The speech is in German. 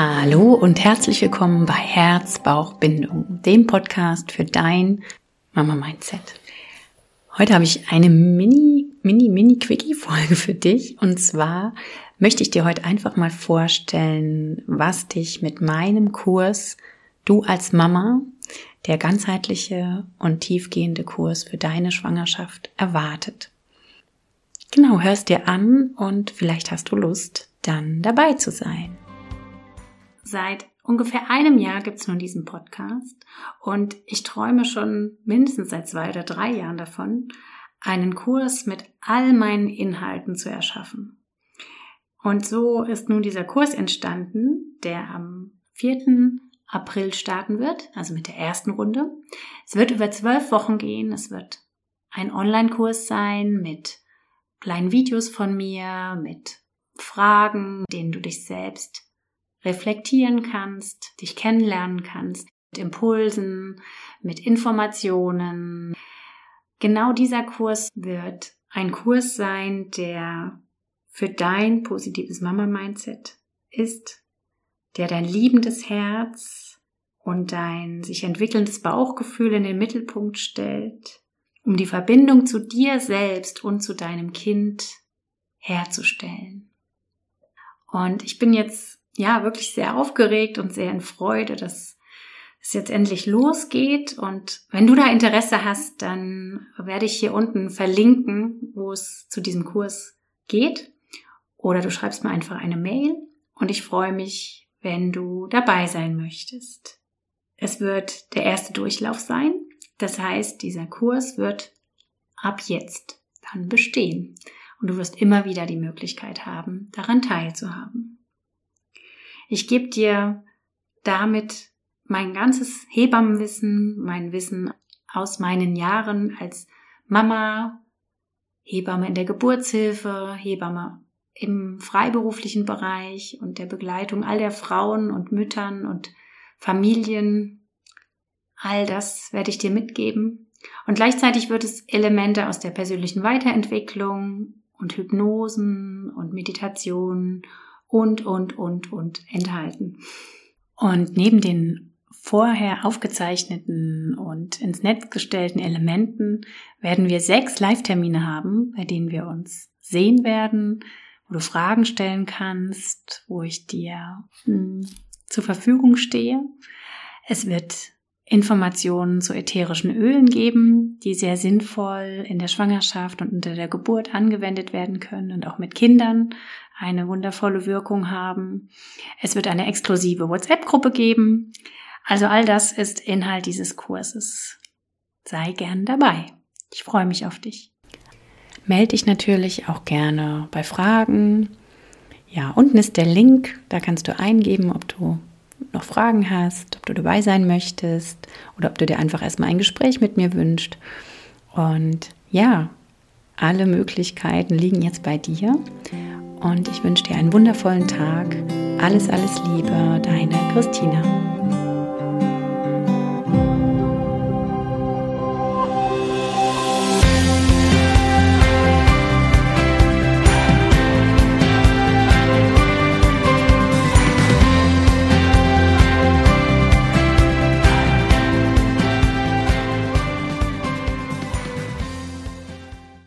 und herzlich willkommen bei Herz, Bauch, Bindung, dem Podcast für dein Mama-Mindset. Heute habe ich eine Mini, Mini, Mini Quickie-Folge für dich. Und zwar möchte ich dir heute einfach mal vorstellen, was dich mit meinem Kurs, du als Mama, der ganzheitliche und tiefgehende Kurs für deine Schwangerschaft erwartet. Genau, hörst dir an und vielleicht hast du Lust, dann dabei zu sein. Seit ungefähr einem Jahr gibt es nun diesen Podcast und ich träume schon mindestens seit zwei oder drei Jahren davon, einen Kurs mit all meinen Inhalten zu erschaffen. Und so ist nun dieser Kurs entstanden, der am 4. April starten wird, also mit der ersten Runde. Es wird über zwölf Wochen gehen. Es wird ein Online-Kurs sein mit kleinen Videos von mir, mit Fragen, denen du dich selbst reflektieren kannst, dich kennenlernen kannst, mit Impulsen, mit Informationen. Genau dieser Kurs wird ein Kurs sein, der für dein positives Mama-Mindset ist, der dein liebendes Herz und dein sich entwickelndes Bauchgefühl in den Mittelpunkt stellt, um die Verbindung zu dir selbst und zu deinem Kind herzustellen. Und ich bin jetzt ja wirklich sehr aufgeregt und sehr in Freude, dass es jetzt endlich losgeht. Und wenn du da Interesse hast, dann werde ich hier unten verlinken, wo es zu diesem Kurs geht. Oder du schreibst mir einfach eine Mail und ich freue mich, wenn du dabei sein möchtest. Es wird der erste Durchlauf sein. Das heißt, dieser Kurs wird ab jetzt dann bestehen. Und du wirst immer wieder die Möglichkeit haben, daran teilzuhaben. Ich gebe dir damit mein ganzes Hebammenwissen, mein Wissen aus meinen Jahren als Mama, Hebamme in der Geburtshilfe, Hebamme im freiberuflichen Bereich und der Begleitung all der Frauen und Müttern und Familien. All das werde ich dir mitgeben. Und gleichzeitig wird es Elemente aus der persönlichen Weiterentwicklung und Hypnosen und Meditation und, und, und, und enthalten. Und neben den vorher aufgezeichneten und ins Netz gestellten Elementen werden wir sechs Live-Termine haben, bei denen wir uns sehen werden, wo du Fragen stellen kannst, wo ich dir hm, zur Verfügung stehe. Es wird Informationen zu ätherischen Ölen geben, die sehr sinnvoll in der Schwangerschaft und unter der Geburt angewendet werden können und auch mit Kindern eine wundervolle Wirkung haben. Es wird eine exklusive WhatsApp-Gruppe geben. Also all das ist Inhalt dieses Kurses. Sei gern dabei. Ich freue mich auf dich. Melde dich natürlich auch gerne bei Fragen. Ja, unten ist der Link, da kannst du eingeben, ob du noch Fragen hast, ob du dabei sein möchtest oder ob du dir einfach erstmal ein Gespräch mit mir wünschst. Und ja, alle Möglichkeiten liegen jetzt bei dir. Und ich wünsche dir einen wundervollen Tag. Alles, alles Liebe, deine Christina.